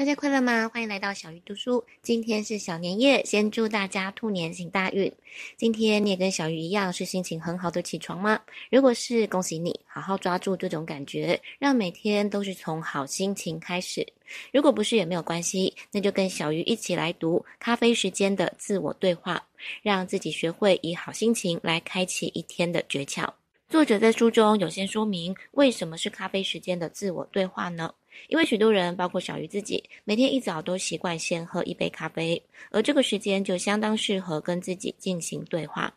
大家快乐吗？欢迎来到小鱼读书。今天是小年夜，先祝大家兔年行大运。今天你也跟小鱼一样是心情很好的起床吗？如果是，恭喜你，好好抓住这种感觉，让每天都是从好心情开始。如果不是也没有关系，那就跟小鱼一起来读《咖啡时间的自我对话》，让自己学会以好心情来开启一天的诀窍。作者在书中有先说明为什么是咖啡时间的自我对话呢？因为许多人，包括小鱼自己，每天一早都习惯先喝一杯咖啡，而这个时间就相当适合跟自己进行对话。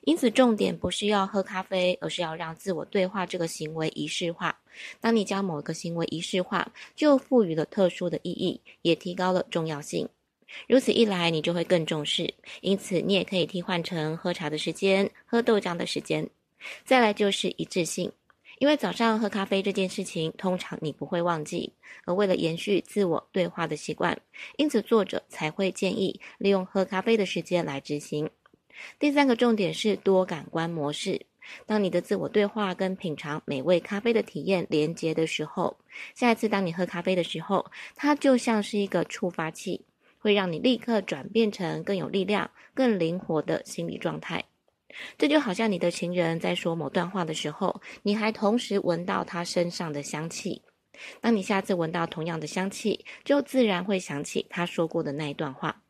因此，重点不是要喝咖啡，而是要让自我对话这个行为仪式化。当你将某一个行为仪式化，就赋予了特殊的意义，也提高了重要性。如此一来，你就会更重视。因此，你也可以替换成喝茶的时间、喝豆浆的时间。再来就是一致性。因为早上喝咖啡这件事情，通常你不会忘记，而为了延续自我对话的习惯，因此作者才会建议利用喝咖啡的时间来执行。第三个重点是多感官模式。当你的自我对话跟品尝美味咖啡的体验连接的时候，下一次当你喝咖啡的时候，它就像是一个触发器，会让你立刻转变成更有力量、更灵活的心理状态。这就好像你的情人在说某段话的时候，你还同时闻到他身上的香气。当你下次闻到同样的香气，就自然会想起他说过的那一段话。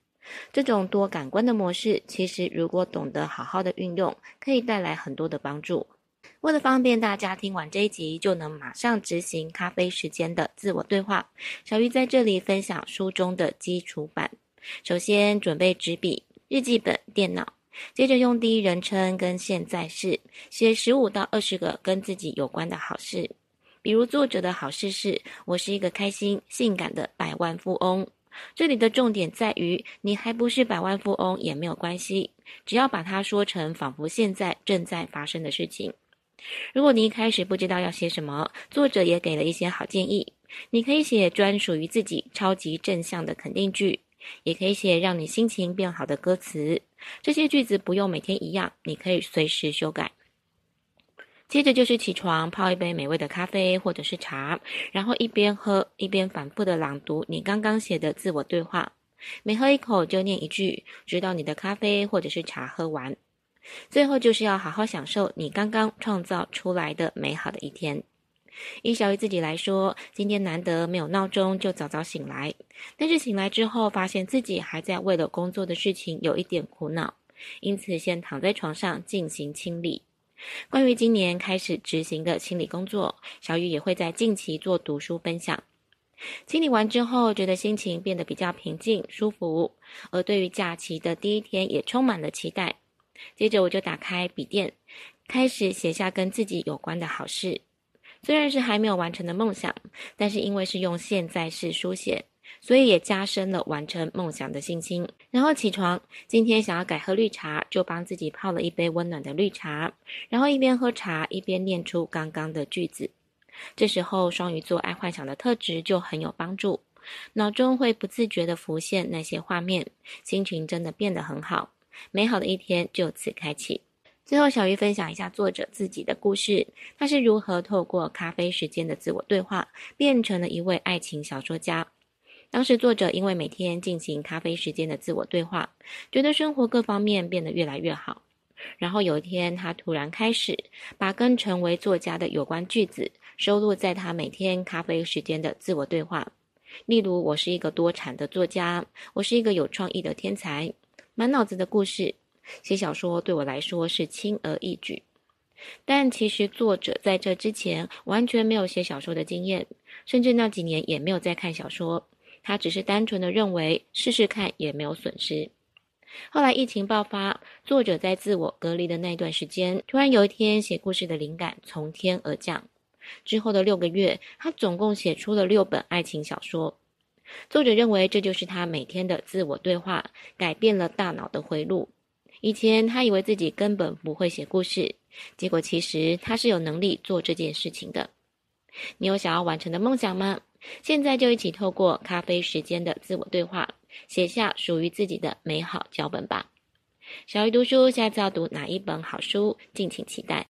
这种多感官的模式，其实如果懂得好好的运用，可以带来很多的帮助。为了方便大家听完这一集就能马上执行咖啡时间的自我对话，小鱼在这里分享书中的基础版。首先准备纸笔、日记本、电脑。接着用第一人称跟现在式写十五到二十个跟自己有关的好事，比如作者的好事是我是一个开心、性感的百万富翁。这里的重点在于你还不是百万富翁也没有关系，只要把它说成仿佛现在正在发生的事情。如果你一开始不知道要写什么，作者也给了一些好建议，你可以写专属于自己超级正向的肯定句。也可以写让你心情变好的歌词，这些句子不用每天一样，你可以随时修改。接着就是起床，泡一杯美味的咖啡或者是茶，然后一边喝一边反复的朗读你刚刚写的自我对话，每喝一口就念一句，直到你的咖啡或者是茶喝完。最后就是要好好享受你刚刚创造出来的美好的一天。以小鱼自己来说，今天难得没有闹钟就早早醒来，但是醒来之后发现自己还在为了工作的事情有一点苦恼，因此先躺在床上进行清理。关于今年开始执行的清理工作，小雨也会在近期做读书分享。清理完之后，觉得心情变得比较平静舒服，而对于假期的第一天也充满了期待。接着我就打开笔电，开始写下跟自己有关的好事。虽然是还没有完成的梦想，但是因为是用现在式书写，所以也加深了完成梦想的信心。然后起床，今天想要改喝绿茶，就帮自己泡了一杯温暖的绿茶，然后一边喝茶一边念出刚刚的句子。这时候双鱼座爱幻想的特质就很有帮助，脑中会不自觉地浮现那些画面，心情真的变得很好，美好的一天就此开启。最后，小鱼分享一下作者自己的故事。他是如何透过咖啡时间的自我对话，变成了一位爱情小说家。当时，作者因为每天进行咖啡时间的自我对话，觉得生活各方面变得越来越好。然后有一天，他突然开始把跟成为作家的有关句子收录在他每天咖啡时间的自我对话。例如：“我是一个多产的作家，我是一个有创意的天才，满脑子的故事。”写小说对我来说是轻而易举，但其实作者在这之前完全没有写小说的经验，甚至那几年也没有在看小说。他只是单纯的认为试试看也没有损失。后来疫情爆发，作者在自我隔离的那段时间，突然有一天写故事的灵感从天而降。之后的六个月，他总共写出了六本爱情小说。作者认为这就是他每天的自我对话，改变了大脑的回路。以前他以为自己根本不会写故事，结果其实他是有能力做这件事情的。你有想要完成的梦想吗？现在就一起透过咖啡时间的自我对话，写下属于自己的美好脚本吧。小鱼读书，下次要读哪一本好书？敬请期待。